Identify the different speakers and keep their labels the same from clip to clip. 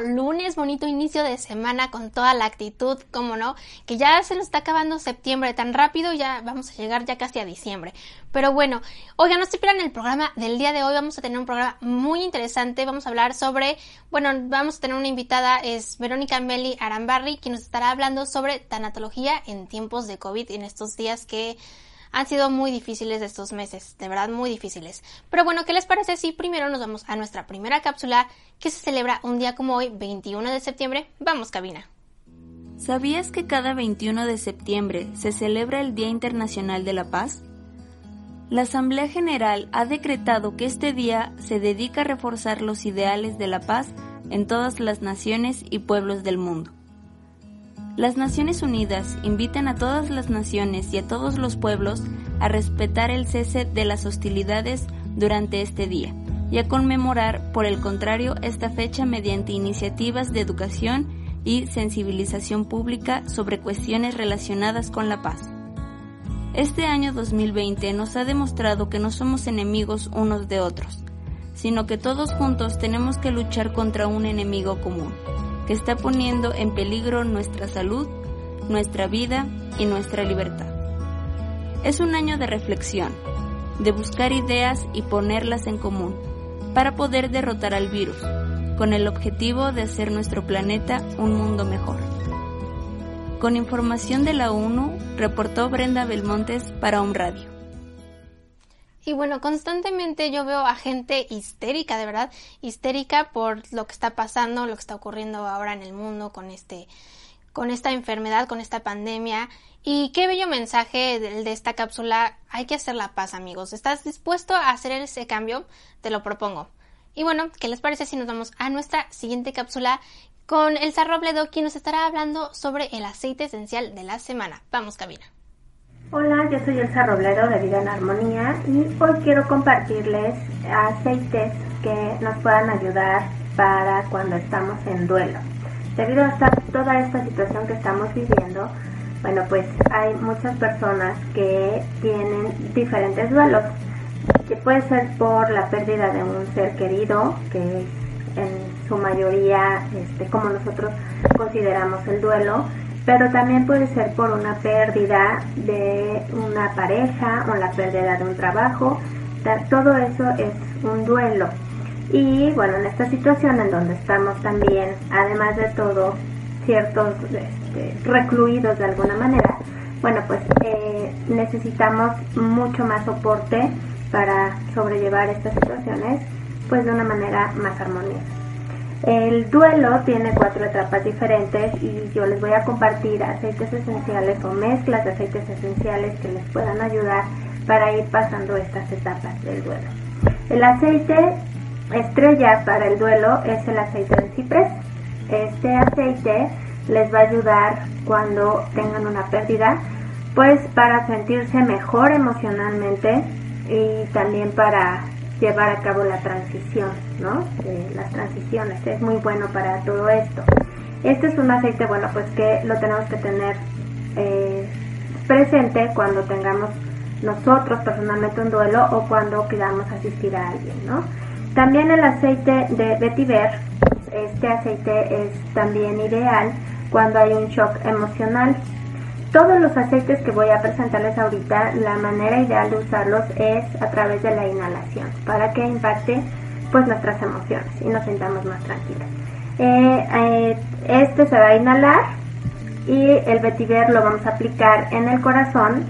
Speaker 1: Lunes, bonito inicio de semana con toda la actitud, como no, que ya se nos está acabando septiembre tan rápido, ya vamos a llegar ya casi a diciembre. Pero bueno, oigan, no se pierdan el programa del día de hoy, vamos a tener un programa muy interesante, vamos a hablar sobre, bueno, vamos a tener una invitada, es Verónica Meli Arambarri, quien nos estará hablando sobre tanatología en tiempos de COVID, en estos días que han sido muy difíciles estos meses, de verdad muy difíciles. Pero bueno, ¿qué les parece si primero nos vamos a nuestra primera cápsula que se celebra un día como hoy, 21 de septiembre? Vamos, cabina.
Speaker 2: ¿Sabías que cada 21 de septiembre se celebra el Día Internacional de la Paz? La Asamblea General ha decretado que este día se dedica a reforzar los ideales de la paz en todas las naciones y pueblos del mundo. Las Naciones Unidas invitan a todas las naciones y a todos los pueblos a respetar el cese de las hostilidades durante este día y a conmemorar, por el contrario, esta fecha mediante iniciativas de educación y sensibilización pública sobre cuestiones relacionadas con la paz. Este año 2020 nos ha demostrado que no somos enemigos unos de otros, sino que todos juntos tenemos que luchar contra un enemigo común que está poniendo en peligro nuestra salud, nuestra vida y nuestra libertad. Es un año de reflexión, de buscar ideas y ponerlas en común, para poder derrotar al virus, con el objetivo de hacer nuestro planeta un mundo mejor. Con información de la ONU, reportó Brenda Belmontes para un radio.
Speaker 1: Y bueno, constantemente yo veo a gente histérica, de verdad, histérica por lo que está pasando, lo que está ocurriendo ahora en el mundo con este con esta enfermedad, con esta pandemia. Y qué bello mensaje de, de esta cápsula. Hay que hacer la paz, amigos. ¿Estás dispuesto a hacer ese cambio? Te lo propongo. Y bueno, ¿qué les parece si nos vamos a nuestra siguiente cápsula con Elsa Robledo, quien nos estará hablando sobre el aceite esencial de la semana? Vamos, cabina.
Speaker 3: Hola, yo soy Elsa Robledo de Vida en Armonía y hoy quiero compartirles aceites que nos puedan ayudar para cuando estamos en duelo. Debido a toda esta situación que estamos viviendo, bueno, pues hay muchas personas que tienen diferentes duelos, que puede ser por la pérdida de un ser querido, que en su mayoría este, como nosotros consideramos el duelo, pero también puede ser por una pérdida de una pareja o la pérdida de un trabajo. Todo eso es un duelo. Y bueno, en esta situación en donde estamos también, además de todo, ciertos este, recluidos de alguna manera, bueno, pues eh, necesitamos mucho más soporte para sobrellevar estas situaciones, pues de una manera más armoniosa. El duelo tiene cuatro etapas diferentes y yo les voy a compartir aceites esenciales o mezclas de aceites esenciales que les puedan ayudar para ir pasando estas etapas del duelo. El aceite estrella para el duelo es el aceite de ciprés. Este aceite les va a ayudar cuando tengan una pérdida, pues para sentirse mejor emocionalmente y también para llevar a cabo la transición, ¿no? las transiciones, es muy bueno para todo esto. Este es un aceite, bueno, pues que lo tenemos que tener eh, presente cuando tengamos nosotros personalmente un duelo o cuando queramos asistir a alguien, ¿no? También el aceite de vetiver, este aceite es también ideal cuando hay un shock emocional. Todos los aceites que voy a presentarles ahorita, la manera ideal de usarlos es a través de la inhalación, para que impacte pues nuestras emociones y nos sintamos más tranquilos. Eh, eh, este se va a inhalar y el vetiver lo vamos a aplicar en el corazón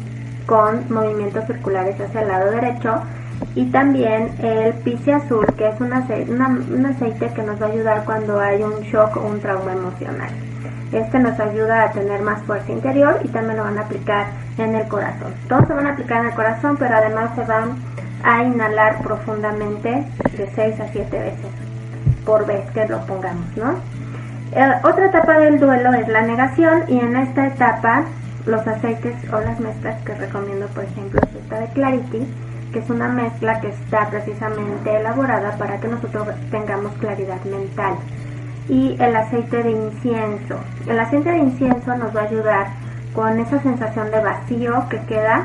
Speaker 3: con movimientos circulares hacia el lado derecho y también el pice azul que es un aceite, un aceite que nos va a ayudar cuando hay un shock o un trauma emocional. Este nos ayuda a tener más fuerza interior y también lo van a aplicar en el corazón. Todos se van a aplicar en el corazón, pero además se van a inhalar profundamente de 6 a 7 veces por vez que lo pongamos, ¿no? Eh, otra etapa del duelo es la negación y en esta etapa los aceites o las mezclas que recomiendo, por ejemplo, es esta de Clarity, que es una mezcla que está precisamente elaborada para que nosotros tengamos claridad mental y el aceite de incienso. El aceite de incienso nos va a ayudar con esa sensación de vacío que queda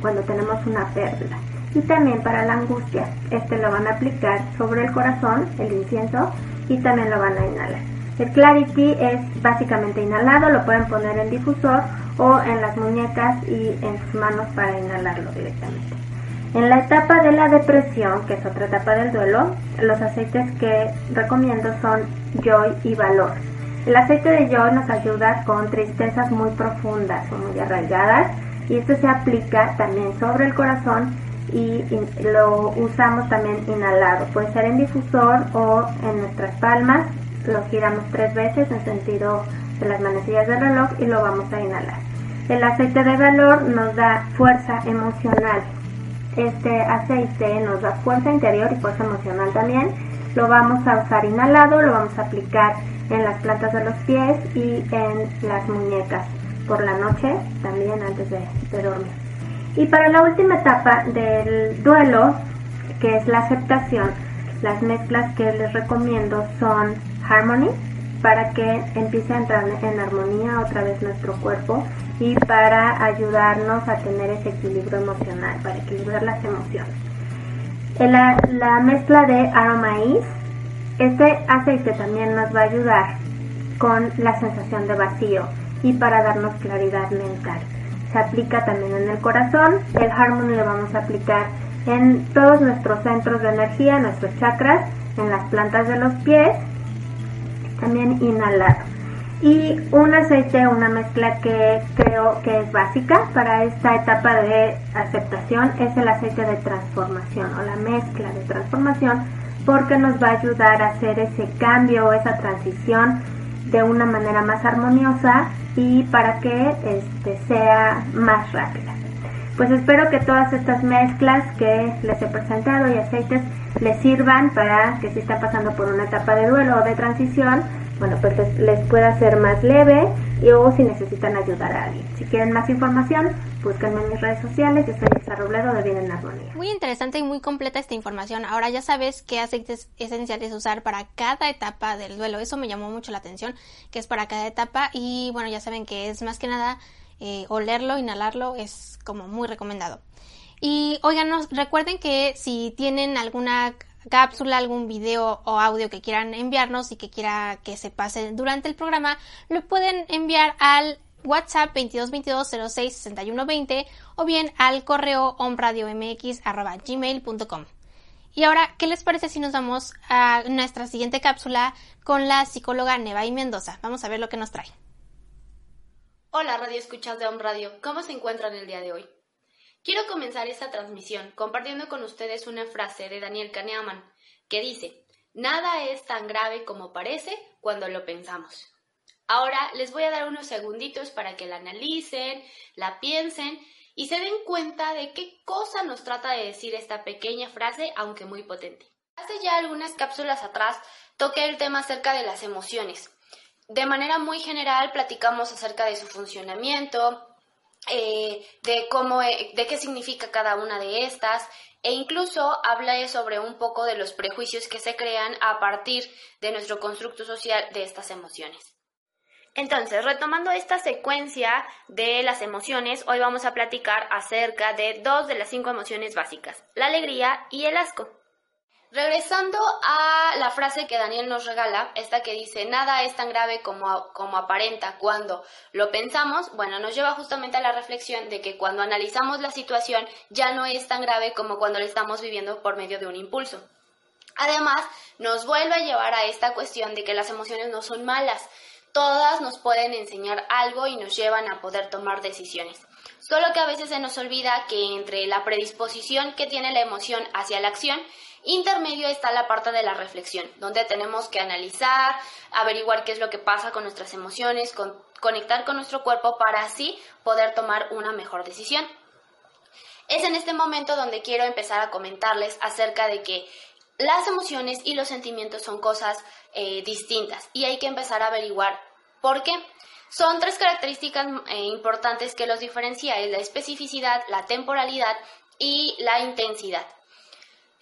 Speaker 3: cuando tenemos una pérdida. Y también para la angustia, este lo van a aplicar sobre el corazón, el incienso, y también lo van a inhalar. El Clarity es básicamente inhalado, lo pueden poner en difusor o en las muñecas y en sus manos para inhalarlo directamente. En la etapa de la depresión, que es otra etapa del duelo, los aceites que recomiendo son Joy y Valor. El aceite de Joy nos ayuda con tristezas muy profundas o muy arraigadas y esto se aplica también sobre el corazón y lo usamos también inhalado. Puede ser en difusor o en nuestras palmas. Lo giramos tres veces en sentido de las manecillas del reloj y lo vamos a inhalar. El aceite de valor nos da fuerza emocional este aceite nos da fuerza interior y fuerza emocional también. Lo vamos a usar inhalado, lo vamos a aplicar en las plantas de los pies y en las muñecas por la noche, también antes de, dormir. Y para la última etapa del duelo, que es la aceptación, las mezclas que les recomiendo son Harmony, para que empiece a entrar en armonía otra vez nuestro cuerpo y para ayudarnos a tener ese equilibrio emocional, para equilibrar las emociones. La, la mezcla de Aromais, este aceite también nos va a ayudar con la sensación de vacío y para darnos claridad mental. Se aplica también en el corazón, el Harmony lo vamos a aplicar en todos nuestros centros de energía, nuestros chakras, en las plantas de los pies, también inhalar y un aceite, una mezcla que creo que es básica para esta etapa de aceptación es el aceite de transformación o la mezcla de transformación porque nos va a ayudar a hacer ese cambio o esa transición de una manera más armoniosa y para que este, sea más rápida. Pues espero que todas estas mezclas que les he presentado y aceites les sirvan para que si están pasando por una etapa de duelo o de transición, bueno, pues les, pueda ser más leve y o si necesitan ayudar a alguien. Si quieren más información, búsquenme en mis redes sociales. Yo soy Elsa Robledo de Bien en Armonía.
Speaker 1: Muy interesante y muy completa esta información. Ahora ya sabes qué aceites esenciales usar para cada etapa del duelo. Eso me llamó mucho la atención, que es para cada etapa. Y bueno, ya saben que es más que nada eh, olerlo, inhalarlo, es como muy recomendado. Y oigan, recuerden que si tienen alguna cápsula, algún video o audio que quieran enviarnos y que quiera que se pase durante el programa, lo pueden enviar al WhatsApp 2222066120 o bien al correo omradiomx.gmail.com. Y ahora, ¿qué les parece si nos vamos a nuestra siguiente cápsula con la psicóloga Neva y Mendoza? Vamos a ver lo que nos trae.
Speaker 4: Hola, Radio Escuchas de Om Radio. ¿Cómo se encuentran el día de hoy? Quiero comenzar esta transmisión compartiendo con ustedes una frase de Daniel Kahneman que dice, Nada es tan grave como parece cuando lo pensamos. Ahora les voy a dar unos segunditos para que la analicen, la piensen y se den cuenta de qué cosa nos trata de decir esta pequeña frase, aunque muy potente. Hace ya algunas cápsulas atrás toqué el tema acerca de las emociones. De manera muy general platicamos acerca de su funcionamiento, eh, de cómo, eh, de qué significa cada una de estas, e incluso hablé sobre un poco de los prejuicios que se crean a partir de nuestro constructo social de estas emociones. Entonces, retomando esta secuencia de las emociones, hoy vamos a platicar acerca de dos de las cinco emociones básicas, la alegría y el asco. Regresando a la frase que Daniel nos regala, esta que dice, nada es tan grave como, como aparenta cuando lo pensamos, bueno, nos lleva justamente a la reflexión de que cuando analizamos la situación ya no es tan grave como cuando la estamos viviendo por medio de un impulso. Además, nos vuelve a llevar a esta cuestión de que las emociones no son malas, Todas nos pueden enseñar algo y nos llevan a poder tomar decisiones. Solo que a veces se nos olvida que entre la predisposición que tiene la emoción hacia la acción, intermedio está la parte de la reflexión, donde tenemos que analizar, averiguar qué es lo que pasa con nuestras emociones, conectar con nuestro cuerpo para así poder tomar una mejor decisión. Es en este momento donde quiero empezar a comentarles acerca de que las emociones y los sentimientos son cosas eh, distintas y hay que empezar a averiguar por qué. Son tres características eh, importantes que los diferencia, es la especificidad, la temporalidad y la intensidad.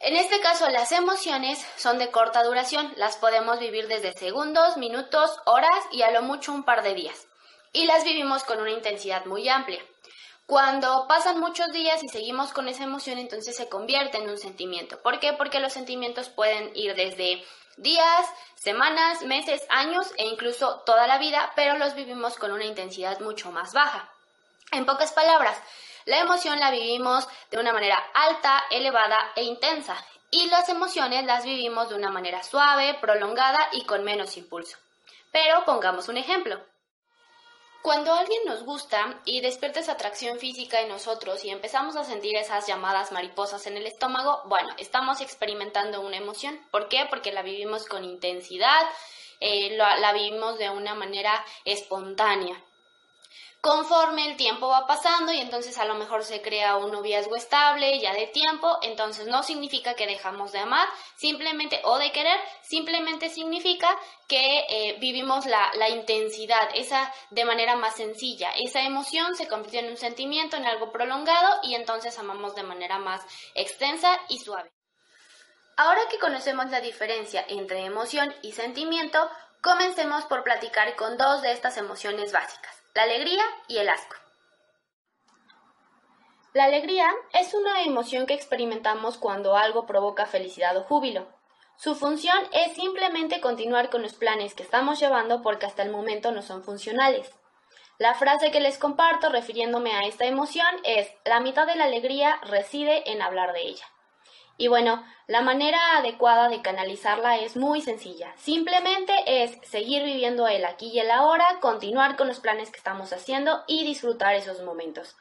Speaker 4: En este caso, las emociones son de corta duración, las podemos vivir desde segundos, minutos, horas y a lo mucho un par de días. Y las vivimos con una intensidad muy amplia. Cuando pasan muchos días y seguimos con esa emoción, entonces se convierte en un sentimiento. ¿Por qué? Porque los sentimientos pueden ir desde días, semanas, meses, años e incluso toda la vida, pero los vivimos con una intensidad mucho más baja. En pocas palabras, la emoción la vivimos de una manera alta, elevada e intensa, y las emociones las vivimos de una manera suave, prolongada y con menos impulso. Pero pongamos un ejemplo. Cuando alguien nos gusta y despierta esa atracción física en nosotros y empezamos a sentir esas llamadas mariposas en el estómago, bueno, estamos experimentando una emoción. ¿Por qué? Porque la vivimos con intensidad, eh, la vivimos de una manera espontánea conforme el tiempo va pasando y entonces a lo mejor se crea un noviazgo estable ya de tiempo, entonces no significa que dejamos de amar, simplemente o de querer, simplemente significa que eh, vivimos la, la intensidad, esa de manera más sencilla, esa emoción se convierte en un sentimiento, en algo prolongado y entonces amamos de manera más extensa y suave. Ahora que conocemos la diferencia entre emoción y sentimiento, comencemos por platicar con dos de estas emociones básicas la alegría y el asco. La alegría es una emoción que experimentamos cuando algo provoca felicidad o júbilo. Su función es simplemente continuar con los planes que estamos llevando porque hasta el momento no son funcionales. La frase que les comparto refiriéndome a esta emoción es la mitad de la alegría reside en hablar de ella. Y bueno, la manera adecuada de canalizarla es muy sencilla. Simplemente es seguir viviendo el aquí y el ahora, continuar con los planes que estamos haciendo y disfrutar esos momentos.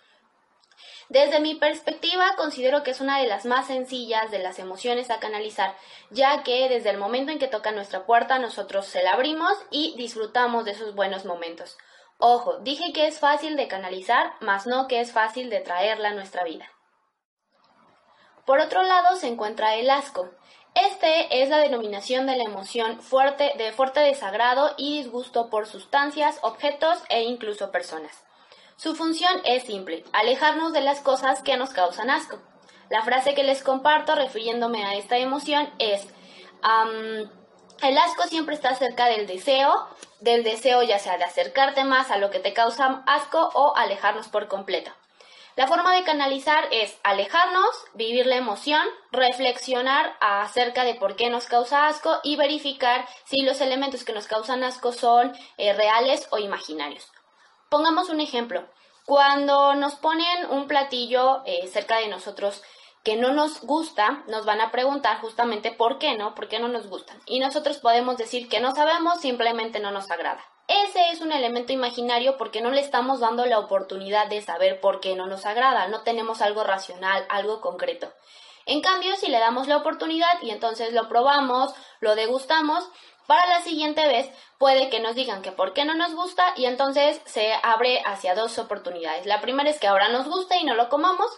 Speaker 4: Desde mi perspectiva, considero que es una de las más sencillas de las emociones a canalizar, ya que desde el momento en que toca nuestra puerta nosotros se la abrimos y disfrutamos de esos buenos momentos. Ojo, dije que es fácil de canalizar, mas no que es fácil de traerla a nuestra vida. Por otro lado se encuentra el asco. Este es la denominación de la emoción fuerte, de fuerte desagrado y disgusto por sustancias, objetos e incluso personas. Su función es simple, alejarnos de las cosas que nos causan asco. La frase que les comparto refiriéndome a esta emoción es, el asco siempre está cerca del deseo, del deseo ya sea de acercarte más a lo que te causa asco o alejarnos por completo. La forma de canalizar es alejarnos, vivir la emoción, reflexionar acerca de por qué nos causa asco y verificar si los elementos que nos causan asco son eh, reales o imaginarios. Pongamos un ejemplo. Cuando nos ponen un platillo eh, cerca de nosotros que no nos gusta, nos van a preguntar justamente por qué no, por qué no nos gustan. Y nosotros podemos decir que no sabemos, simplemente no nos agrada. Ese es un elemento imaginario porque no le estamos dando la oportunidad de saber por qué no nos agrada, no tenemos algo racional, algo concreto. En cambio, si le damos la oportunidad y entonces lo probamos, lo degustamos, para la siguiente vez puede que nos digan que por qué no nos gusta y entonces se abre hacia dos oportunidades. La primera es que ahora nos gusta y no lo comamos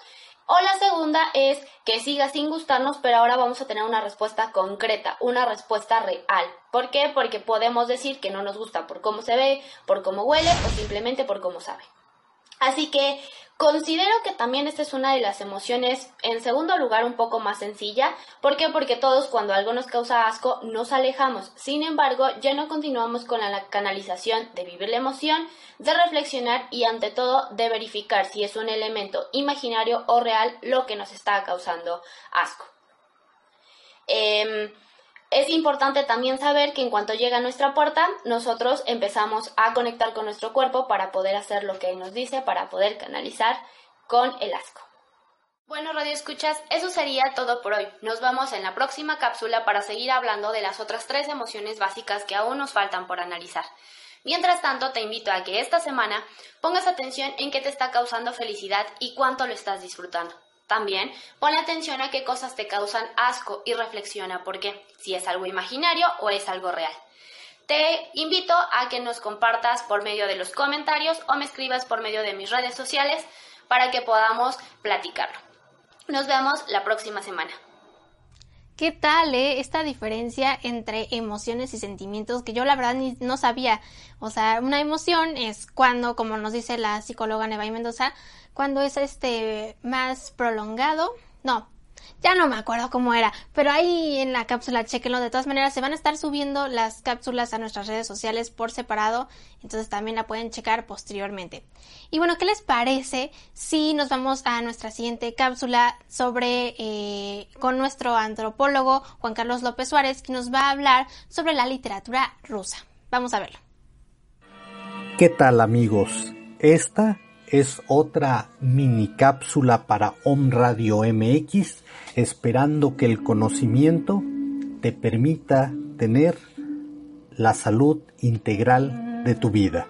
Speaker 4: o la segunda es que siga sin gustarnos, pero ahora vamos a tener una respuesta concreta, una respuesta real. ¿Por qué? Porque podemos decir que no nos gusta por cómo se ve, por cómo huele o simplemente por cómo sabe. Así que considero que también esta es una de las emociones, en segundo lugar, un poco más sencilla. ¿Por qué? Porque todos cuando algo nos causa asco nos alejamos. Sin embargo, ya no continuamos con la canalización de vivir la emoción, de reflexionar y ante todo de verificar si es un elemento imaginario o real lo que nos está causando asco. Em, es importante también saber que en cuanto llega a nuestra puerta, nosotros empezamos a conectar con nuestro cuerpo para poder hacer lo que él nos dice, para poder canalizar con el asco. Bueno, Radio Escuchas, eso sería todo por hoy. Nos vemos en la próxima cápsula para seguir hablando de las otras tres emociones básicas que aún nos faltan por analizar. Mientras tanto, te invito a que esta semana pongas atención en qué te está causando felicidad y cuánto lo estás disfrutando. También pon atención a qué cosas te causan asco y reflexiona por qué, si es algo imaginario o es algo real. Te invito a que nos compartas por medio de los comentarios o me escribas por medio de mis redes sociales para que podamos platicarlo. Nos vemos la próxima semana.
Speaker 1: ¿Qué tal, eh? Esta diferencia entre emociones y sentimientos que yo la verdad ni, no sabía. O sea, una emoción es cuando, como nos dice la psicóloga Neva Mendoza, cuando es este más prolongado. No, ya no me acuerdo cómo era, pero ahí en la cápsula chequenlo. De todas maneras, se van a estar subiendo las cápsulas a nuestras redes sociales por separado, entonces también la pueden checar posteriormente. Y bueno, ¿qué les parece si nos vamos a nuestra siguiente cápsula sobre eh, con nuestro antropólogo Juan Carlos López Suárez, que nos va a hablar sobre la literatura rusa? Vamos a verlo.
Speaker 5: ¿Qué tal amigos? Esta es otra mini cápsula para Om Radio MX, esperando que el conocimiento te permita tener la salud integral de tu vida.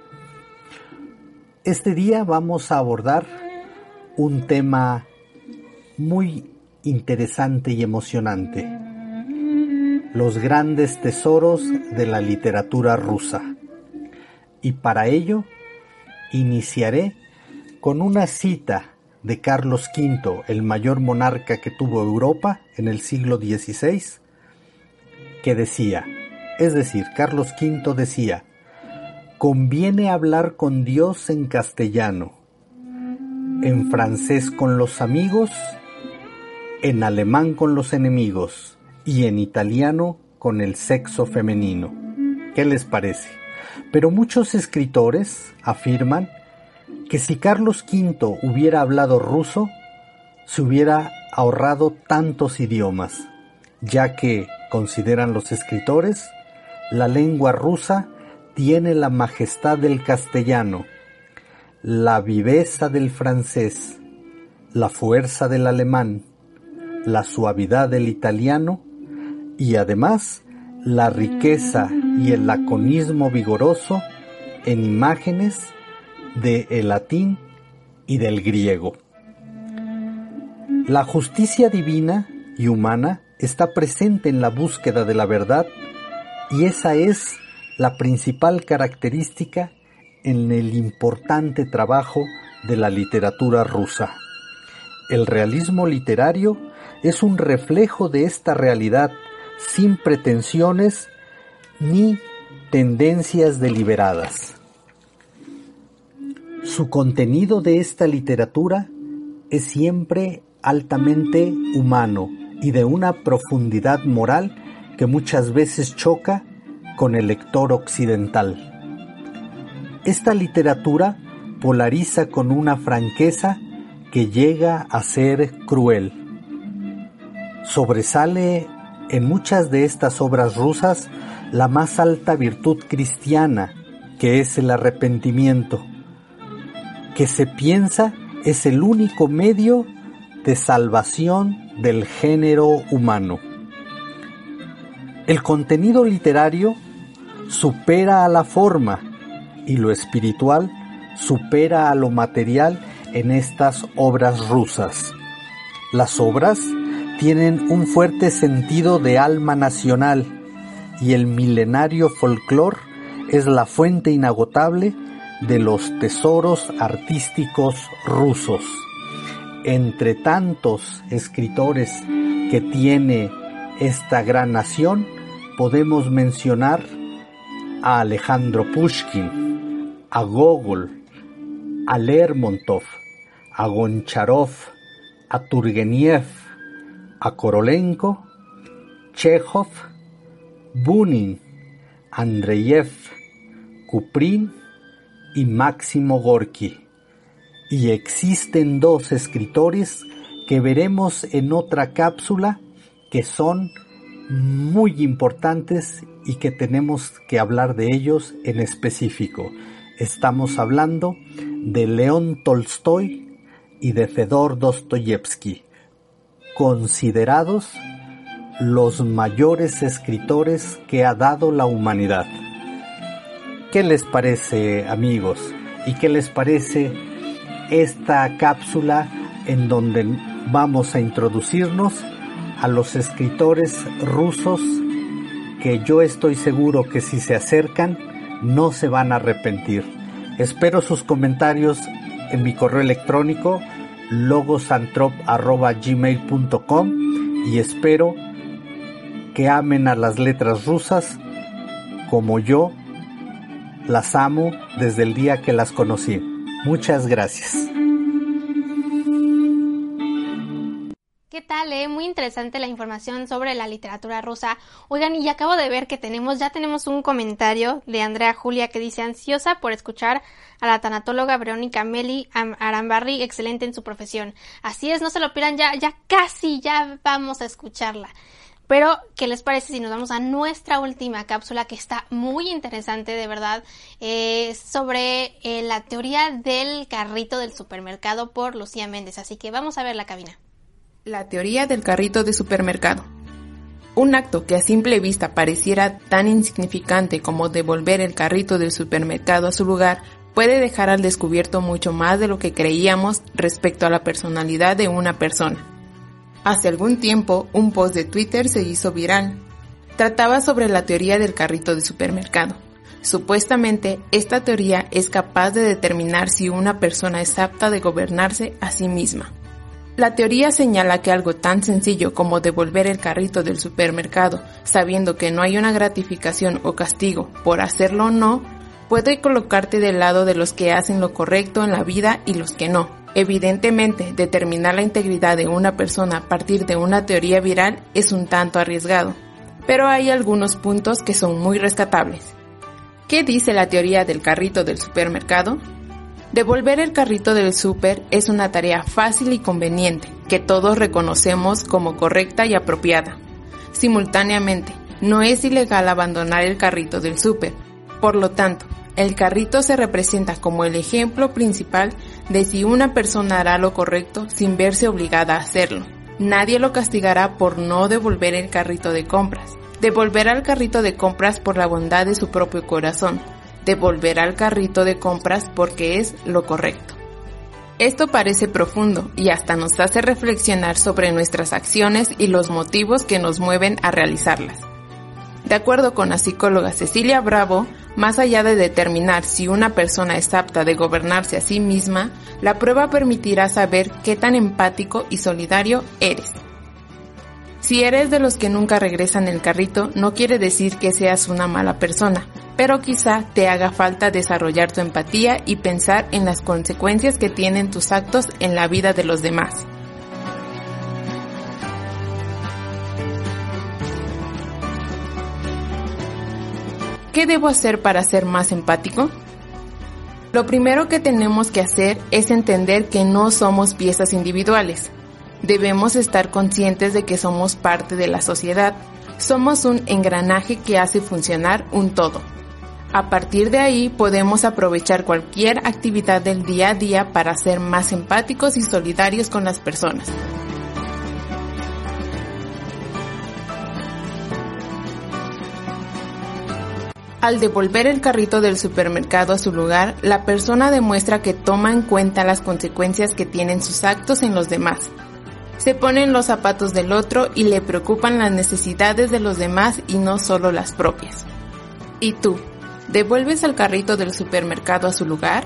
Speaker 5: Este día vamos a abordar un tema muy interesante y emocionante, los grandes tesoros de la literatura rusa. Y para ello iniciaré con una cita de Carlos V, el mayor monarca que tuvo Europa en el siglo XVI, que decía, es decir, Carlos V decía, conviene hablar con Dios en castellano, en francés con los amigos, en alemán con los enemigos y en italiano con el sexo femenino. ¿Qué les parece? Pero muchos escritores afirman que si Carlos V hubiera hablado ruso, se hubiera ahorrado tantos idiomas, ya que, consideran los escritores, la lengua rusa tiene la majestad del castellano, la viveza del francés, la fuerza del alemán, la suavidad del italiano y además la riqueza y el laconismo vigoroso en imágenes del el latín y del griego. La justicia divina y humana está presente en la búsqueda de la verdad y esa es la principal característica en el importante trabajo de la literatura rusa. El realismo literario es un reflejo de esta realidad sin pretensiones ni tendencias deliberadas. Su contenido de esta literatura es siempre altamente humano y de una profundidad moral que muchas veces choca con el lector occidental. Esta literatura polariza con una franqueza que llega a ser cruel. Sobresale en muchas de estas obras rusas la más alta virtud cristiana, que es el arrepentimiento, que se piensa es el único medio de salvación del género humano. El contenido literario supera a la forma y lo espiritual supera a lo material en estas obras rusas. Las obras tienen un fuerte sentido de alma nacional y el milenario folclore es la fuente inagotable de los tesoros artísticos rusos. Entre tantos escritores que tiene esta gran nación, podemos mencionar a Alejandro Pushkin, a Gogol, a Lermontov, a Goncharov, a Turgeniev, a Korolenko, Chekhov, Bunin, Andreyev, Kuprin y Máximo Gorky. Y existen dos escritores que veremos en otra cápsula que son muy importantes y que tenemos que hablar de ellos en específico. Estamos hablando de León Tolstoy y de Fedor Dostoyevsky, considerados los mayores escritores que ha dado la humanidad. ¿Qué les parece amigos? ¿Y qué les parece esta cápsula en donde vamos a introducirnos a los escritores rusos que yo estoy seguro que si se acercan no se van a arrepentir? Espero sus comentarios en mi correo electrónico logosantrop.gmail.com y espero que amen a las letras rusas como yo las amo desde el día que las conocí. Muchas gracias.
Speaker 1: ¿Qué tal? Eh? Muy interesante la información sobre la literatura rusa. Oigan, y acabo de ver que tenemos, ya tenemos un comentario de Andrea Julia que dice ansiosa por escuchar a la tanatóloga Verónica Meli Arambarri, excelente en su profesión. Así es, no se lo pierdan, ya, ya casi, ya vamos a escucharla. Pero, ¿qué les parece si nos vamos a nuestra última cápsula que está muy interesante, de verdad, eh, sobre eh, la teoría del carrito del supermercado por Lucía Méndez? Así que vamos a ver la cabina.
Speaker 6: La teoría del carrito de supermercado. Un acto que a simple vista pareciera tan insignificante como devolver el carrito del supermercado a su lugar puede dejar al descubierto mucho más de lo que creíamos respecto a la personalidad de una persona. Hace algún tiempo, un post de Twitter se hizo viral. Trataba sobre la teoría del carrito de supermercado. Supuestamente, esta teoría es capaz de determinar si una persona es apta de gobernarse a sí misma. La teoría señala que algo tan sencillo como devolver el carrito del supermercado, sabiendo que no hay una gratificación o castigo por hacerlo o no, puede colocarte del lado de los que hacen lo correcto en la vida y los que no. Evidentemente, determinar la integridad de una persona a partir de una teoría viral es un tanto arriesgado, pero hay algunos puntos que son muy rescatables. ¿Qué dice la teoría del carrito del supermercado? Devolver el carrito del super es una tarea fácil y conveniente, que todos reconocemos como correcta y apropiada. Simultáneamente, no es ilegal abandonar el carrito del super. Por lo tanto, el carrito se representa como el ejemplo principal de si una persona hará lo correcto sin verse obligada a hacerlo. Nadie lo castigará por no devolver el carrito de compras. Devolverá el carrito de compras por la bondad de su propio corazón. Devolverá el carrito de compras porque es lo correcto. Esto parece profundo y hasta nos hace reflexionar sobre nuestras acciones y los motivos que nos mueven a realizarlas. De acuerdo con la psicóloga Cecilia Bravo, más allá de determinar si una persona es apta de gobernarse a sí misma, la prueba permitirá saber qué tan empático y solidario eres. Si eres de los que nunca regresan el carrito, no quiere decir que seas una mala persona, pero quizá te haga falta desarrollar tu empatía y pensar en las consecuencias que tienen tus actos en la vida de los demás. ¿Qué debo hacer para ser más empático? Lo primero que tenemos que hacer es entender que no somos piezas individuales. Debemos estar conscientes de que somos parte de la sociedad. Somos un engranaje que hace funcionar un todo. A partir de ahí podemos aprovechar cualquier actividad del día a día para ser más empáticos y solidarios con las personas. Al devolver el carrito del supermercado a su lugar, la persona demuestra que toma en cuenta las consecuencias que tienen sus actos en los demás. Se pone los zapatos del otro y le preocupan las necesidades de los demás y no solo las propias. ¿Y tú? ¿Devuelves el carrito del supermercado a su lugar?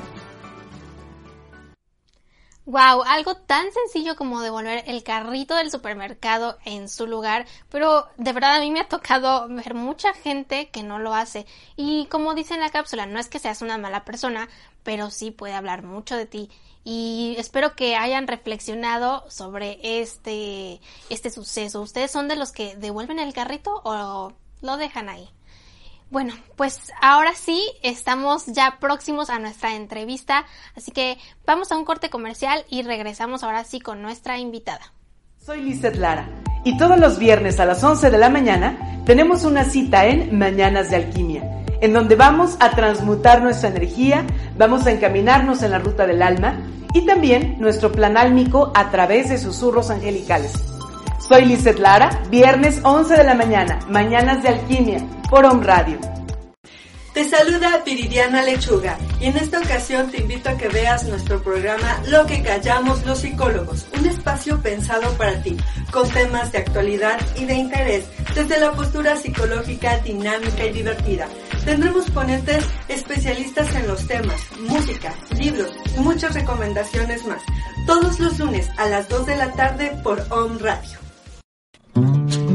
Speaker 1: Wow, algo tan sencillo como devolver el carrito del supermercado en su lugar, pero de verdad a mí me ha tocado ver mucha gente que no lo hace. Y como dice en la cápsula, no es que seas una mala persona, pero sí puede hablar mucho de ti. Y espero que hayan reflexionado sobre este, este suceso. ¿Ustedes son de los que devuelven el carrito o lo dejan ahí? Bueno, pues ahora sí, estamos ya próximos a nuestra entrevista, así que vamos a un corte comercial y regresamos ahora sí con nuestra invitada.
Speaker 7: Soy Lizeth Lara y todos los viernes a las 11 de la mañana tenemos una cita en Mañanas de Alquimia, en donde vamos a transmutar nuestra energía, vamos a encaminarnos en la ruta del alma y también nuestro plan álmico a través de susurros angelicales. Soy Lizeth Lara, viernes 11 de la mañana, Mañanas de Alquimia, por Home Radio.
Speaker 8: Te saluda Viridiana Lechuga y en esta ocasión te invito a que veas nuestro programa Lo que callamos los psicólogos, un espacio pensado para ti, con temas de actualidad y de interés, desde la postura psicológica dinámica y divertida. Tendremos ponentes especialistas en los temas, música, libros y muchas recomendaciones más, todos los lunes a las 2 de la tarde por Home Radio.
Speaker 7: Hola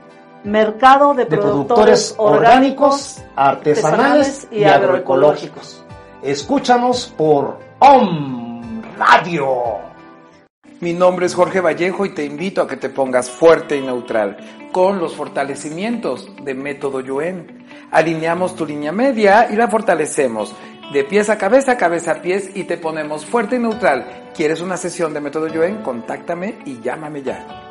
Speaker 7: Mercado de,
Speaker 9: de
Speaker 7: productores,
Speaker 9: productores orgánicos, artesanales y agroecológicos. Escúchanos por OM Radio.
Speaker 10: Mi nombre es Jorge Vallejo y te invito a que te pongas fuerte y neutral con los fortalecimientos de Método Yuen. Alineamos tu línea media y la fortalecemos de pies a cabeza, cabeza a pies y te ponemos fuerte y neutral. ¿Quieres una sesión de Método Yuen? Contáctame y llámame ya.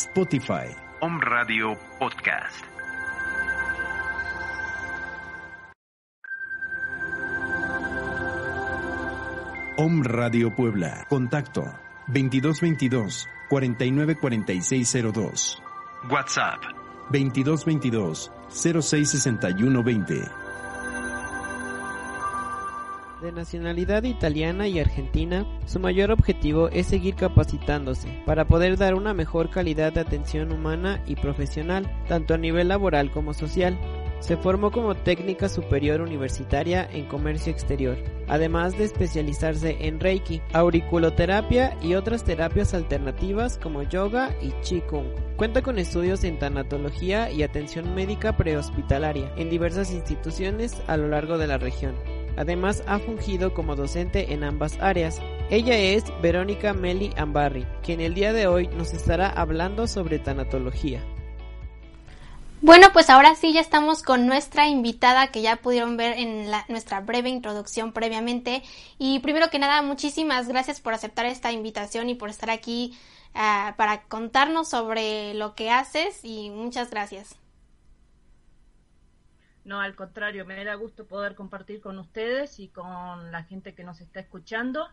Speaker 11: Spotify. Home Radio Podcast. Home Radio Puebla. Contacto 2222 494602. WhatsApp 2222 066120.
Speaker 12: De nacionalidad italiana y argentina, su mayor objetivo es seguir capacitándose para poder dar una mejor calidad de atención humana y profesional, tanto a nivel laboral como social. Se formó como técnica superior universitaria en comercio exterior, además de especializarse en Reiki, auriculoterapia y otras terapias alternativas como yoga y Qigong. Cuenta con estudios en tanatología y atención médica prehospitalaria en diversas instituciones a lo largo de la región. Además ha fungido como docente en ambas áreas. Ella es Verónica Meli Ambarri, quien el día de hoy nos estará hablando sobre tanatología.
Speaker 1: Bueno, pues ahora sí ya estamos con nuestra invitada que ya pudieron ver en la, nuestra breve introducción previamente. Y primero que nada, muchísimas gracias por aceptar esta invitación y por estar aquí uh, para contarnos sobre lo que haces y muchas gracias.
Speaker 13: No, al contrario, me da gusto poder compartir con ustedes y con la gente que nos está escuchando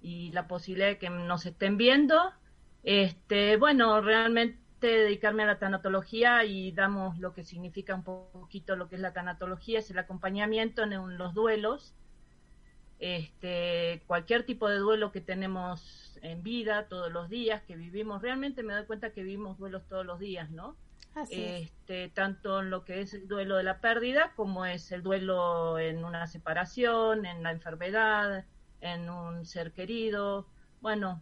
Speaker 13: y la posibilidad de que nos estén viendo. Este, bueno, realmente dedicarme a la tanatología y damos lo que significa un poquito lo que es la tanatología, es el acompañamiento en los duelos. Este, cualquier tipo de duelo que tenemos en vida todos los días, que vivimos, realmente me doy cuenta que vivimos duelos todos los días, ¿no? Este, tanto en lo que es el duelo de la pérdida como es el duelo en una separación, en la enfermedad, en un ser querido, bueno,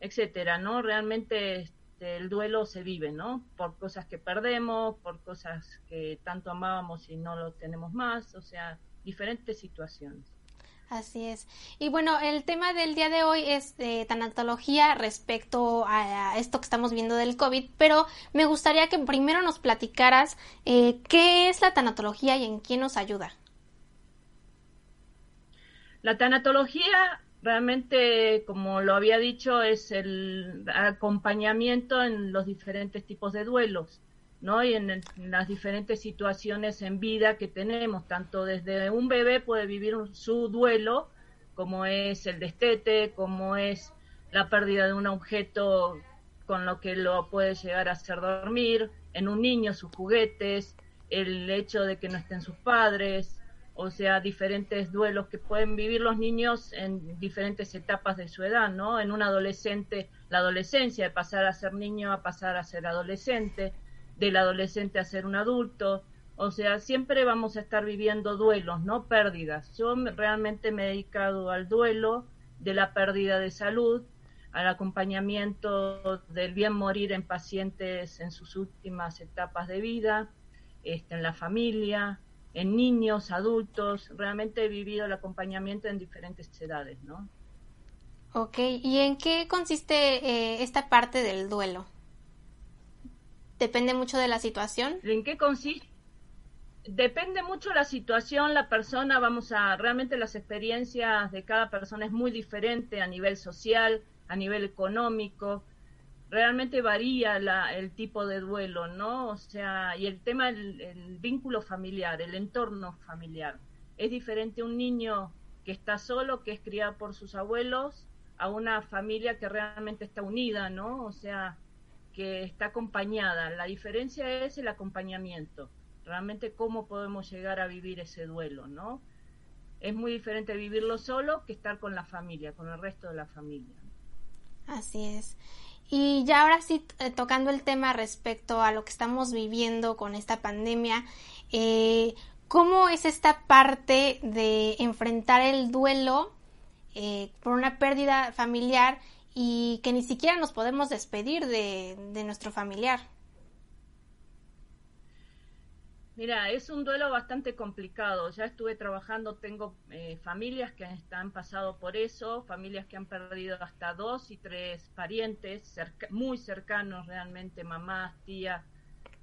Speaker 13: etcétera, ¿no? Realmente este, el duelo se vive, ¿no? Por cosas que perdemos, por cosas que tanto amábamos y no lo tenemos más, o sea, diferentes situaciones.
Speaker 1: Así es. Y bueno, el tema del día de hoy es de tanatología respecto a esto que estamos viendo del COVID, pero me gustaría que primero nos platicaras eh, qué es la tanatología y en quién nos ayuda.
Speaker 13: La tanatología realmente, como lo había dicho, es el acompañamiento en los diferentes tipos de duelos. ¿No? Y en, las diferentes situaciones en vida que tenemos, tanto desde un bebé puede vivir su duelo, como es el destete, como es la pérdida de un objeto con lo que lo puede llegar a hacer dormir, en un niño sus juguetes, el hecho de que no estén sus padres, o sea, diferentes duelos que pueden vivir los niños en diferentes etapas de su edad, ¿no? En un adolescente, la adolescencia, de pasar a ser niño a pasar a ser adolescente, del adolescente a ser un adulto. O sea, siempre vamos a estar viviendo duelos, no pérdidas. Yo realmente me he dedicado al duelo de la pérdida de salud, al acompañamiento del bien morir en pacientes en sus últimas etapas de vida, este, en la familia, en niños, adultos. Realmente he vivido el acompañamiento en diferentes edades, ¿no?
Speaker 1: Ok, ¿y en qué consiste eh, esta parte del duelo? ¿Depende mucho de la situación?
Speaker 13: ¿En qué consiste? Depende mucho la situación, la persona, vamos a, realmente las experiencias de cada persona es muy diferente a nivel social, a nivel económico, realmente varía la, el tipo de duelo, ¿no? O sea, y el tema, el, el vínculo familiar, el entorno familiar. Es diferente un niño que está solo, que es criado por sus abuelos, a una familia que realmente está unida, ¿no? O sea, que está acompañada. La diferencia es el acompañamiento, realmente cómo podemos llegar a vivir ese duelo, ¿no? Es muy diferente vivirlo solo que estar con la familia, con el resto de la familia.
Speaker 1: Así es. Y ya ahora sí, eh, tocando el tema respecto a lo que estamos viviendo con esta pandemia, eh, ¿cómo es esta parte de enfrentar el duelo eh, por una pérdida familiar y que ni siquiera nos podemos despedir de, de nuestro familiar.
Speaker 13: Mira, es un duelo bastante complicado. Ya estuve trabajando, tengo eh, familias que han pasado por eso, familias que han perdido hasta dos y tres parientes muy cercanos realmente, mamás, tías,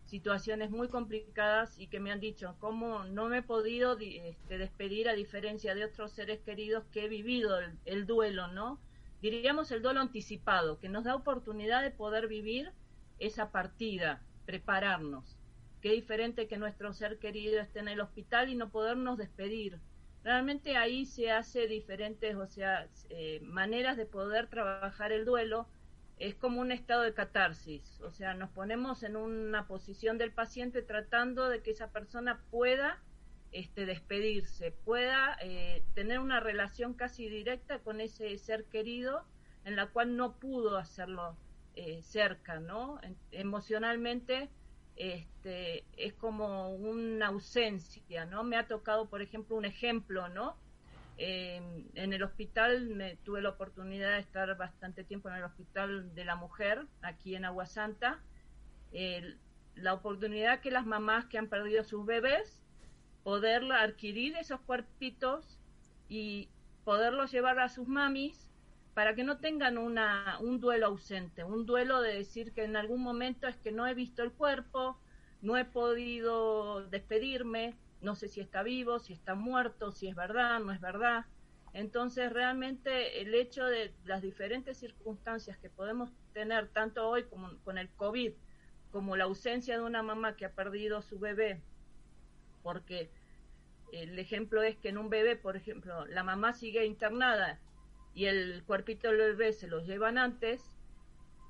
Speaker 13: situaciones muy complicadas y que me han dicho cómo no me he podido este, despedir a diferencia de otros seres queridos que he vivido el, el duelo, ¿no? Diríamos el duelo anticipado, que nos da oportunidad de poder vivir esa partida, prepararnos Qué diferente que nuestro ser querido esté en el hospital y no podernos despedir. Realmente ahí se hace diferentes, o sea, eh, maneras de poder trabajar el duelo. Es como un estado de catarsis, o sea, nos ponemos en una posición del paciente tratando de que esa persona pueda este, despedirse, pueda eh, tener una relación casi directa con ese ser querido en la cual no pudo hacerlo eh, cerca, ¿no? emocionalmente este, es como una ausencia, ¿no? Me ha tocado, por ejemplo, un ejemplo, ¿no? Eh, en el hospital tuve la oportunidad de estar bastante tiempo en el hospital de la mujer, aquí en Aguasanta. la oportunidad que las mamás que han perdido sus bebés, poder adquirir esos cuerpitos y poderlos llevar a sus mamis para que no tengan una, un duelo ausente, un duelo de decir que en algún momento es que no he visto el cuerpo, no he podido despedirme, no sé si está vivo, si está muerto, si es verdad, no es verdad. Entonces, realmente el hecho de las diferentes circunstancias que podemos tener, tanto hoy como con el COVID, como la ausencia de una mamá que ha perdido su bebé, porque el ejemplo es que en un bebé, por ejemplo, la mamá sigue internada y el cuerpito del bebé se los llevan antes,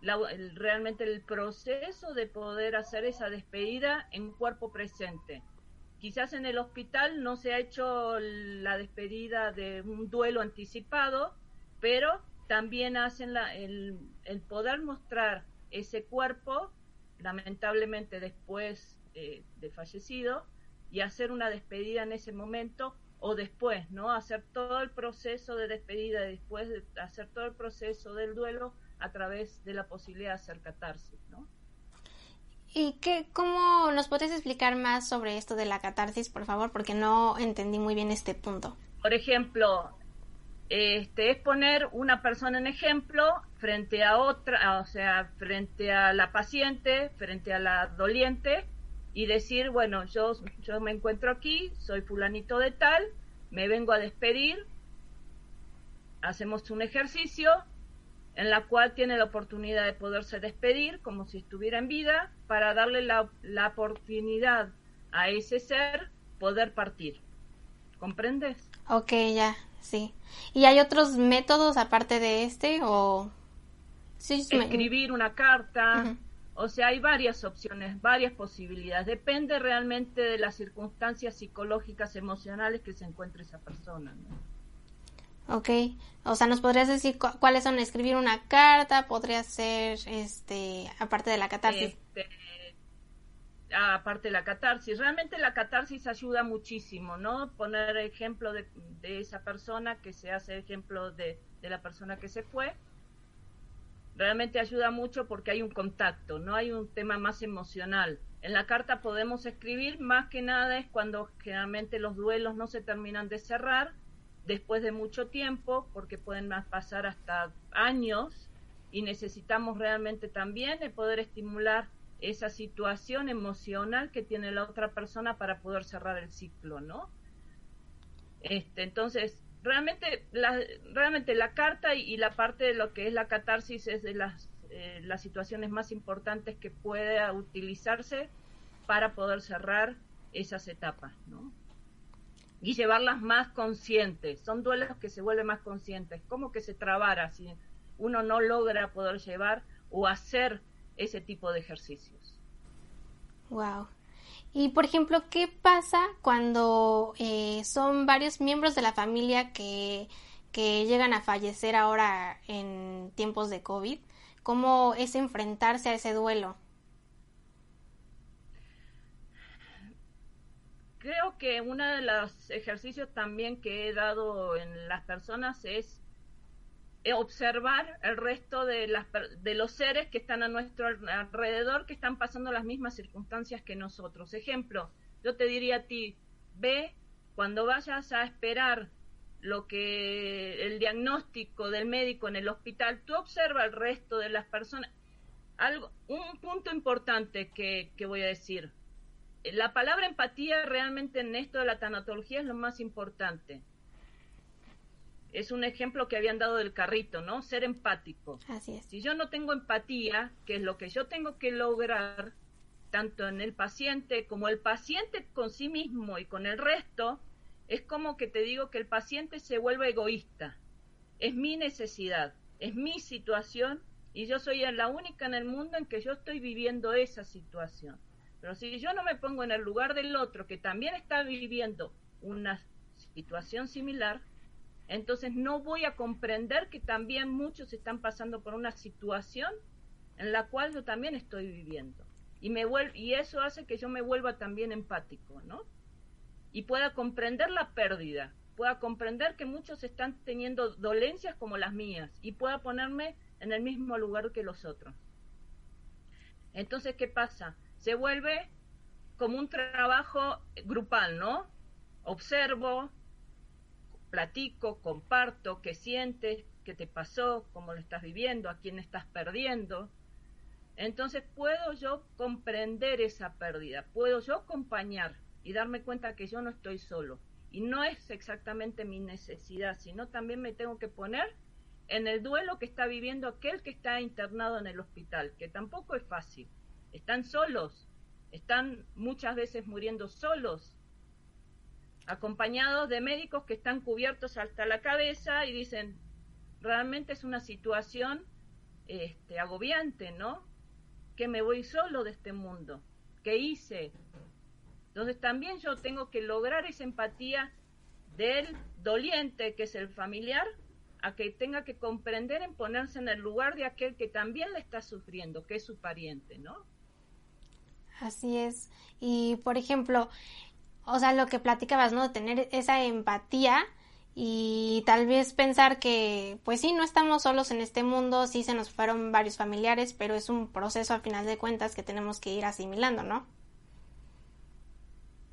Speaker 13: realmente el proceso de poder hacer esa despedida en cuerpo presente. Quizás en el hospital no se ha hecho la despedida de un duelo anticipado, pero también hacen la, el, el, poder mostrar ese cuerpo, lamentablemente después eh, de fallecido, y hacer una despedida en ese momento o después, ¿no? Hacer todo el proceso de despedida, después de hacer todo el proceso del duelo a través de la posibilidad de hacer catarsis, ¿no?
Speaker 1: ¿Y qué, cómo nos puedes explicar más sobre esto de la catarsis, por favor? Porque no entendí muy bien este punto.
Speaker 13: Por ejemplo, este es poner una persona en ejemplo frente a otra, o sea, frente a la paciente, frente a la doliente, y decir, bueno, yo, yo me encuentro aquí, soy fulanito de tal, me vengo a despedir, hacemos un ejercicio en la cual tiene la oportunidad de poderse despedir como si estuviera en vida para darle la, la oportunidad a ese ser poder partir. ¿Comprendes?
Speaker 1: Ok, ya, sí. ¿Y hay otros métodos aparte de este o...?
Speaker 13: Sí, Escribir una carta, o sea, hay varias opciones, varias posibilidades. Depende realmente de las circunstancias psicológicas, emocionales que se encuentre esa persona.
Speaker 1: Ok, o sea, ¿nos podrías decir cuáles son? Escribir una carta, podría ser, este, aparte de la catarsis. Este,
Speaker 13: aparte de la catarsis, realmente la catarsis ayuda muchísimo, ¿no? Poner ejemplo de, de esa persona que se hace ejemplo de, de la persona que se fue realmente ayuda mucho porque hay un contacto, no hay un tema más emocional. En la carta podemos escribir, más que nada es cuando generalmente los duelos no se terminan de cerrar después de mucho tiempo, porque pueden pasar hasta años y necesitamos realmente también poder estimular esa situación emocional que tiene la otra persona para poder cerrar el ciclo, ¿no? Este, entonces, realmente la, realmente la carta y, la parte de lo que es la catarsis es de las, eh, las situaciones más importantes que pueda utilizarse para poder cerrar esas etapas, ¿no? Y llevarlas más conscientes. Son duelos que se vuelven más conscientes. como que se trabara si uno no logra poder llevar o hacer ese tipo de ejercicios?
Speaker 1: Wow. Y por ejemplo, ¿qué pasa cuando eh, son varios miembros de la familia que, que llegan a fallecer ahora en tiempos de COVID? ¿Cómo es enfrentarse a ese duelo?
Speaker 13: Creo que uno de los ejercicios también que he dado en las personas es observar el resto de, las, de los seres que están a nuestro alrededor, que están pasando las mismas circunstancias que nosotros. Ejemplo, yo te diría a ti, ve cuando vayas a esperar lo que el diagnóstico del médico en el hospital, tú observa el resto de las personas. Algo, un punto importante que, que voy a decir. La palabra empatía realmente en esto de la tanatología es lo más importante es un ejemplo que habían dado del carrito, ¿no? Ser empático.
Speaker 1: Así es.
Speaker 13: Si yo no tengo empatía, que es lo que yo tengo que lograr, tanto en el paciente como el paciente con sí mismo y con el resto, es como que te digo que el paciente se vuelve egoísta. Es mi necesidad, es mi situación y yo soy la única en el mundo en que yo estoy viviendo esa situación. Pero si yo no me pongo en el lugar del otro que también está viviendo una situación similar, entonces no voy a comprender que también muchos están pasando por una situación en la cual yo también estoy viviendo. Y, me y eso hace que yo me vuelva también empático, ¿no? Y pueda comprender la pérdida, pueda comprender que muchos están teniendo dolencias como las mías y pueda ponerme en el mismo lugar que los otros. Entonces, ¿qué pasa? Se vuelve como un trabajo grupal, ¿no? Observo, platico, comparto, qué sientes, qué te pasó, cómo lo estás viviendo, a quién estás perdiendo. Entonces puedo yo comprender esa pérdida, puedo yo acompañar y darme cuenta que yo no estoy solo. Y no es exactamente mi necesidad, sino también me tengo que poner en el duelo que está viviendo aquel que está internado en el hospital, que tampoco es fácil. Están solos, están muchas veces muriendo solos, acompañados de médicos que están cubiertos hasta la cabeza y dicen, realmente es una situación este, agobiante, ¿no? Que me voy solo de este mundo. ¿Qué hice? Entonces también yo tengo que lograr esa empatía del doliente, que es el familiar, a que tenga que comprender en ponerse en el lugar de aquel que también le está sufriendo, que es su pariente, ¿no?
Speaker 1: Así es. Y, por ejemplo, o sea, lo que platicabas, ¿no? De tener esa empatía y tal vez pensar que, pues sí, no estamos solos en este mundo, sí se nos fueron varios familiares, pero es un proceso al final de cuentas que tenemos que ir asimilando, ¿no?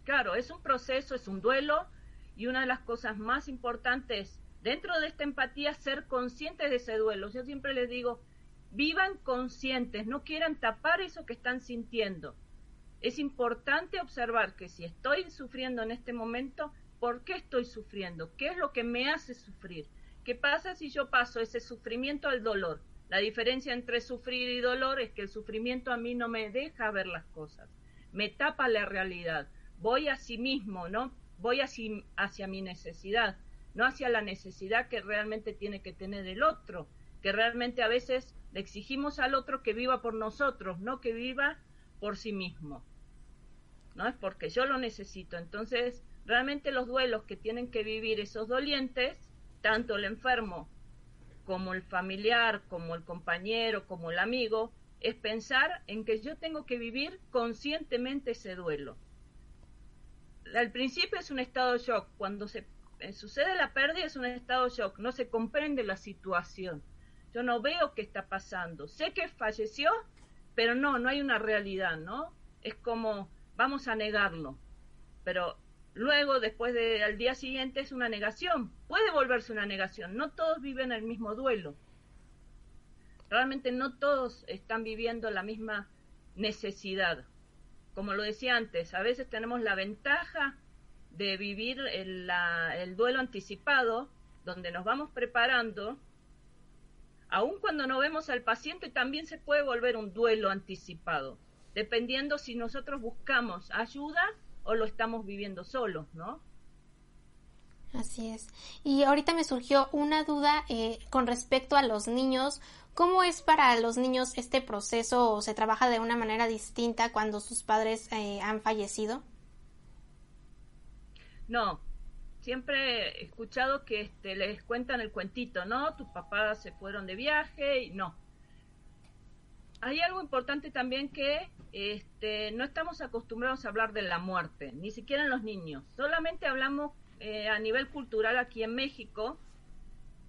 Speaker 13: Claro, es un proceso, es un duelo y una de las cosas más importantes dentro de esta empatía ser conscientes de ese duelo. Yo siempre les digo, vivan conscientes, no quieran tapar eso que están sintiendo es importante observar que si estoy sufriendo en este momento, ¿por qué estoy sufriendo? ¿Qué es lo que me hace sufrir? ¿Qué pasa si yo paso ese sufrimiento al dolor? La diferencia entre sufrir y dolor es que el sufrimiento a mí no me deja ver las cosas, me tapa la realidad. Voy a sí mismo, ¿no? Voy hacia, hacia mi necesidad, no hacia la necesidad que realmente tiene que tener el otro, que realmente a veces le exigimos al otro que viva por nosotros, no que viva por sí mismo. ¿No? Es porque yo lo necesito. Entonces, realmente los duelos que tienen que vivir esos dolientes, tanto el enfermo como el familiar, como el compañero, como el amigo, es pensar en que yo tengo que vivir conscientemente ese duelo. Al principio es un estado de shock, cuando se eh, sucede la pérdida es un estado de shock, no se comprende la situación. Yo no veo qué está pasando. Sé que falleció, pero no, no hay una realidad, ¿no? Es como vamos a negarlo. Pero luego, después del día siguiente, es una negación. Puede volverse una negación. No todos viven el mismo duelo. Realmente no todos están viviendo la misma necesidad. Como lo decía antes, a veces tenemos la ventaja de vivir el, el duelo anticipado, donde nos vamos preparando. Aun cuando no vemos al paciente, también se puede volver un duelo anticipado dependiendo si nosotros buscamos ayuda o lo estamos viviendo solos, ¿no?
Speaker 1: Así es. Y ahorita me surgió una duda eh, con respecto a los niños. ¿Cómo es para los niños este proceso o se trabaja de una manera distinta cuando sus padres eh, han fallecido?
Speaker 13: No, siempre he escuchado que este, les cuentan el cuentito, ¿no? Tus papás se fueron de viaje y no hay algo importante también que este, no estamos acostumbrados a hablar de la muerte, ni siquiera en los niños. Solamente hablamos eh, a nivel cultural aquí en México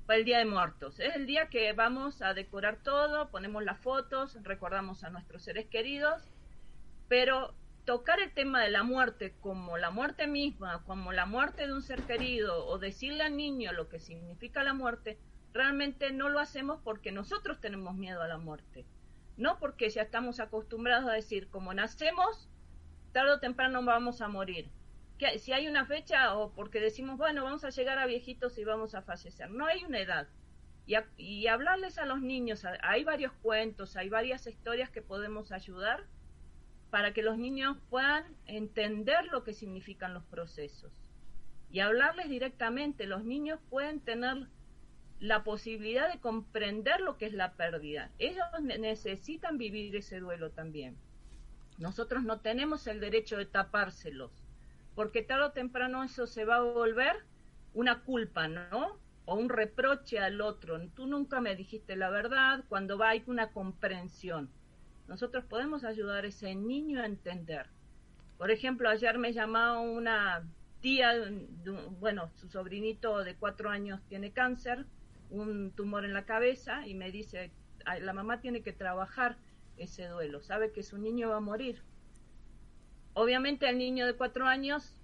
Speaker 13: para el Día de Muertos. Es el día que vamos a decorar todo, ponemos las fotos, recordamos a nuestros seres queridos, pero tocar el tema de la muerte como la muerte misma, como la muerte de un ser querido, o decirle al niño lo que significa la muerte, realmente no lo hacemos porque nosotros tenemos miedo a la muerte. No porque ya estamos acostumbrados a decir, como nacemos, tarde o temprano vamos a morir. Que si hay una fecha o porque decimos, bueno, vamos a llegar a viejitos y vamos a fallecer. No hay una edad. Y, y hablarles a los niños, hay varios cuentos, hay varias historias que podemos ayudar para que los niños puedan entender lo que significan los procesos. Y hablarles directamente, los niños pueden tener la posibilidad de comprender lo que es la pérdida. Ellos necesitan vivir ese duelo también. Nosotros no tenemos el derecho de tapárselos, porque tarde o temprano eso se va a volver una culpa, ¿no? O un reproche al otro. Tú nunca me dijiste la verdad cuando va hay una comprensión nosotros podemos ayudar a ese niño a entender. Por ejemplo, ayer me llamó una tía, bueno, su sobrinito de cuatro años tiene cáncer, un tumor en la cabeza, y me dice, la mamá tiene que trabajar ese duelo, sabe que su niño va a morir. Obviamente al niño de cuatro años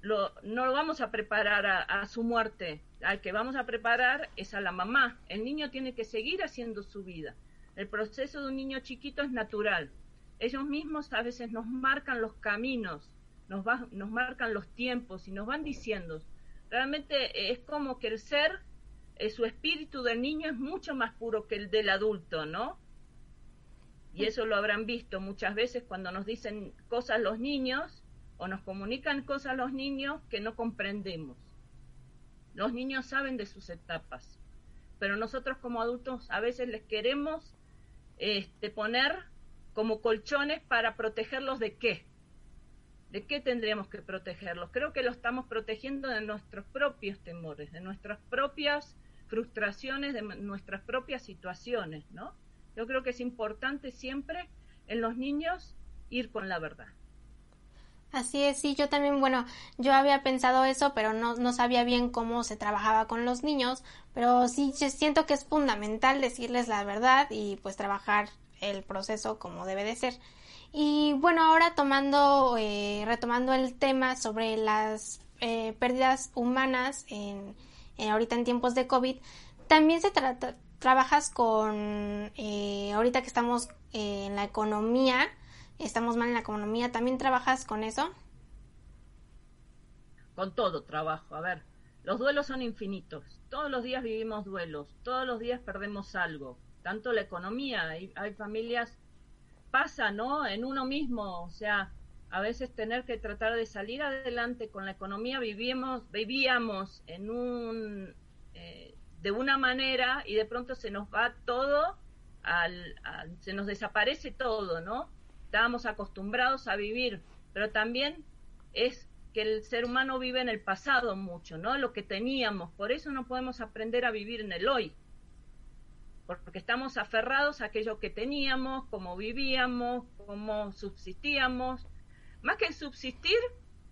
Speaker 13: lo, no lo vamos a preparar a, a, su muerte, al que vamos a preparar es a la mamá. El niño tiene que seguir haciendo su vida. El proceso de un niño chiquito es natural. Ellos mismos a veces nos marcan los caminos, nos, nos marcan los tiempos y nos van diciendo. Realmente es como que el ser, eh, su espíritu del niño es mucho más puro que el del adulto, ¿no? Y eso lo habrán visto muchas veces cuando nos dicen cosas los niños o nos comunican cosas los niños que no comprendemos. Los niños saben de sus etapas, pero nosotros como adultos a veces les queremos este, poner como colchones para protegerlos de qué. ¿De qué tendríamos que protegerlos? Creo que lo estamos protegiendo de nuestros propios temores, de nuestras propias frustraciones, de nuestras propias situaciones, ¿no? Yo creo que es importante siempre en los niños ir con la verdad.
Speaker 1: Así es, sí, yo también, bueno, yo había pensado eso, pero no, no sabía bien cómo se trabajaba con los niños, pero sí siento que es fundamental decirles la verdad y pues trabajar el proceso como debe de ser. Y bueno, ahora tomando, eh, retomando el tema sobre las eh, pérdidas humanas en, ahorita en tiempos de COVID, también se trata, trabajas con, eh, ahorita que estamos en la economía, estamos mal en la economía, ¿también trabajas con eso?
Speaker 13: Con todo trabajo, a ver, los duelos son infinitos, todos los días vivimos duelos, todos los días perdemos algo, tanto la economía, hay, hay familias, pasa, ¿no? En uno mismo, o sea, a veces tener que tratar de salir adelante con la economía, vivimos, vivíamos en un, eh, de una manera y de pronto se nos va todo, al, se nos desaparece todo, ¿no? estábamos acostumbrados a vivir, pero también es que el ser humano vive en el pasado mucho, ¿no? Lo que teníamos, por eso no podemos aprender a vivir en el hoy, porque estamos aferrados a aquello que teníamos, cómo vivíamos, cómo subsistíamos. Más que subsistir,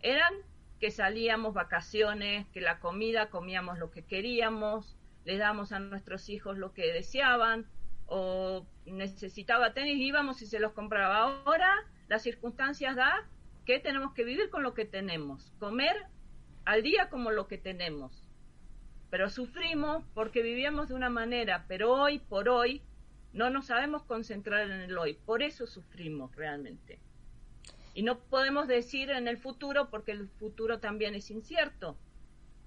Speaker 13: eran que salíamos vacaciones, que la comida comíamos lo que queríamos, le damos a nuestros hijos lo que deseaban, o necesitaba tenis, íbamos y se los compraba. Ahora las circunstancias da que tenemos que vivir con lo que tenemos, comer al día como lo que tenemos. Pero sufrimos porque vivíamos de una manera, pero hoy por hoy no nos sabemos concentrar en el hoy, por eso sufrimos realmente. Y no podemos decir en el futuro porque el futuro también es incierto.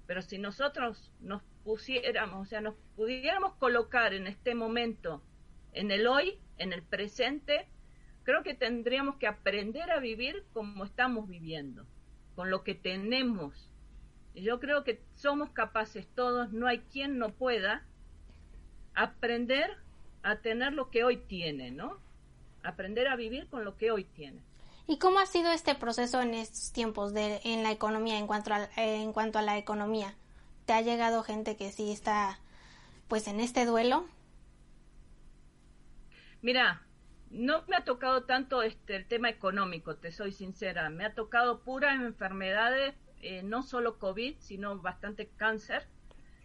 Speaker 13: Pero si nosotros nos pusiéramos, o sea, nos pudiéramos colocar en este momento en el hoy, en el presente, creo que tendríamos que aprender a vivir como estamos viviendo, con lo que tenemos. Yo creo que somos capaces todos, no hay quien no pueda aprender a tener lo que hoy tiene, ¿no? Aprender a vivir con lo que hoy tiene.
Speaker 1: ¿Y cómo ha sido este proceso en estos tiempos de, en la economía, en cuanto, a, en cuanto a la economía? ¿Te ha llegado gente que sí está pues en este duelo?
Speaker 13: Mira, no me ha tocado tanto este el tema económico, te soy sincera. Me ha tocado puras enfermedades, eh, no solo COVID, sino bastante cáncer.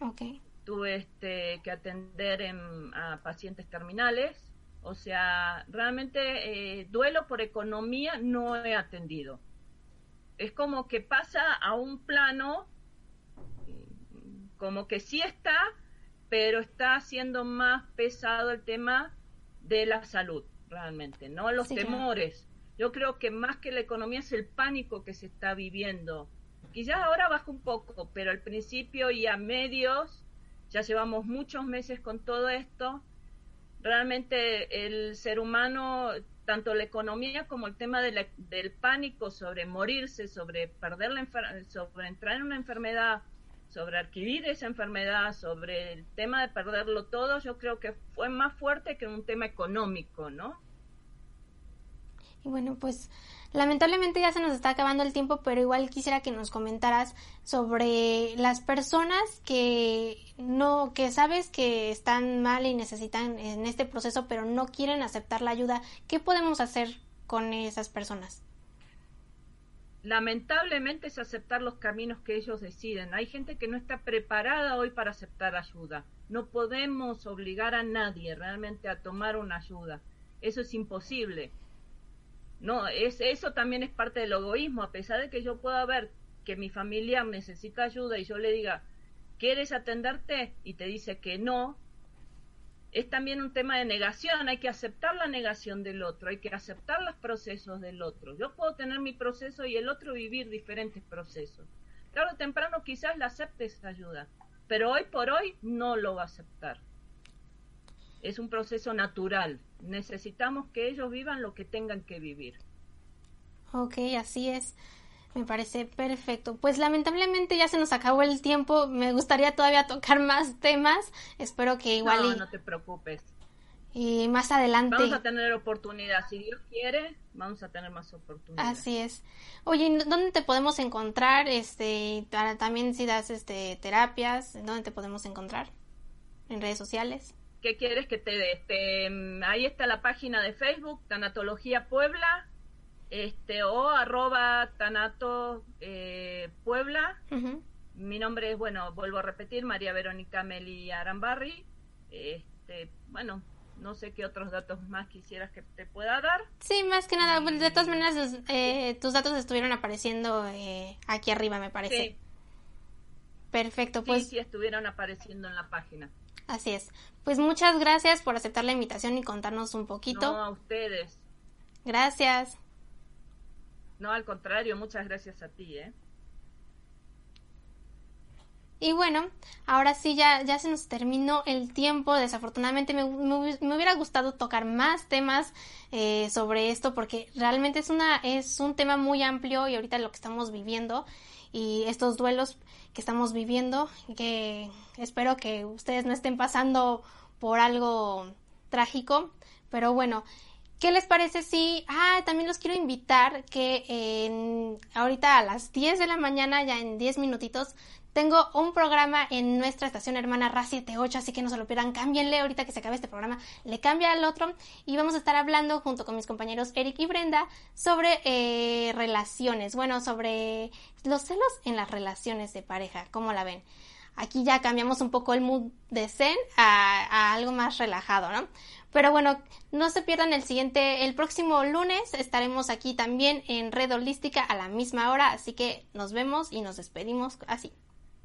Speaker 1: Okay.
Speaker 13: tuve este, que atender a pacientes terminales. O sea, realmente eh, duelo por economía no he atendido. Es como que pasa a un plano, como que sí está, pero está haciendo más pesado el tema de la salud, realmente, ¿no? Los temores. Yo creo que más que la economía es el pánico que se está viviendo. Quizás ahora baja un poco, pero al principio y a medios, ya llevamos muchos meses con todo esto, realmente el ser humano, tanto la economía como el tema de del pánico sobre morirse, sobre perder la sobre entrar en una enfermedad, sobre adquirir esa enfermedad, sobre el tema de perderlo todo, yo creo que fue más fuerte que un tema económico, ¿no?
Speaker 1: Bueno, pues lamentablemente ya se nos está acabando el tiempo, pero igual quisiera que nos comentaras sobre las personas que no, que sabes que están mal y necesitan en este proceso, pero no quieren aceptar la ayuda. ¿Qué podemos hacer con esas personas?
Speaker 13: lamentablemente es aceptar los caminos que ellos deciden. Hay gente que no está preparada hoy para aceptar ayuda. No podemos obligar a nadie realmente a tomar una ayuda. Eso es imposible. No, es, eso también es parte del egoísmo, a pesar de que yo pueda ver que mi familia necesita ayuda y yo le diga, ¿quieres atenderte? Y te dice que no, es también un tema de negación, hay que aceptar la negación del otro, hay que aceptar los procesos del otro. Yo puedo tener mi proceso y el otro vivir diferentes procesos. Claro, temprano quizás le acepte esa ayuda, pero hoy por hoy no lo va a aceptar. Es un proceso natural. Necesitamos que ellos vivan lo que tengan que vivir.
Speaker 1: Ok, así es. Me parece perfecto. Pues lamentablemente ya se nos acabó el tiempo. Me gustaría todavía tocar más temas. Espero que igual.
Speaker 13: No, no te preocupes.
Speaker 1: Y más adelante.
Speaker 13: Vamos a tener oportunidad. Si Dios quiere, vamos a tener más oportunidades.
Speaker 1: Así es. Oye, ¿dónde te podemos encontrar? Este, también si das este terapias, ¿dónde te podemos encontrar? ¿En redes sociales?
Speaker 13: ¿Qué quieres que te dé? Este, ahí está la página de Facebook, Tanatología Puebla este o arroba tanato eh, puebla. Mi nombre es bueno vuelvo a repetir María Verónica Meli Arambarri. Este bueno no sé qué otros datos más quisieras que te pueda dar.
Speaker 1: Sí más que nada de todas maneras eh, tus datos estuvieron apareciendo eh, aquí arriba me parece. Sí. perfecto pues.
Speaker 13: sí, sí estuvieron apareciendo en la página
Speaker 1: así es. Pues muchas gracias por aceptar la invitación y contarnos un poquito.
Speaker 13: No a ustedes.
Speaker 1: Gracias.
Speaker 13: No, al contrario, muchas gracias a ti, ¿eh?
Speaker 1: Y bueno, ahora sí ya, ya se nos terminó el tiempo. Desafortunadamente me, me, hubiera gustado tocar más temas eh, sobre esto porque realmente es, una, es un tema muy amplio y ahorita lo que estamos viviendo y estos duelos que estamos viviendo, que espero que ustedes no estén pasando por algo trágico. Pero bueno, ¿Qué les parece si, ah, también los quiero invitar que en, ahorita a las 10 de la mañana, ya en 10 minutitos, tengo un programa en nuestra estación hermana RA78, así que no se lo pierdan, cámbienle ahorita que se acabe este programa, le cambia al otro y vamos a estar hablando junto con mis compañeros Eric y Brenda sobre eh, relaciones, bueno, sobre los celos en las relaciones de pareja, ¿cómo la ven? Aquí ya cambiamos un poco el mood de zen a, a algo más relajado, ¿no? Pero bueno, no se pierdan el siguiente, el próximo lunes estaremos aquí también en Red Holística a la misma hora, así que nos vemos y nos despedimos así.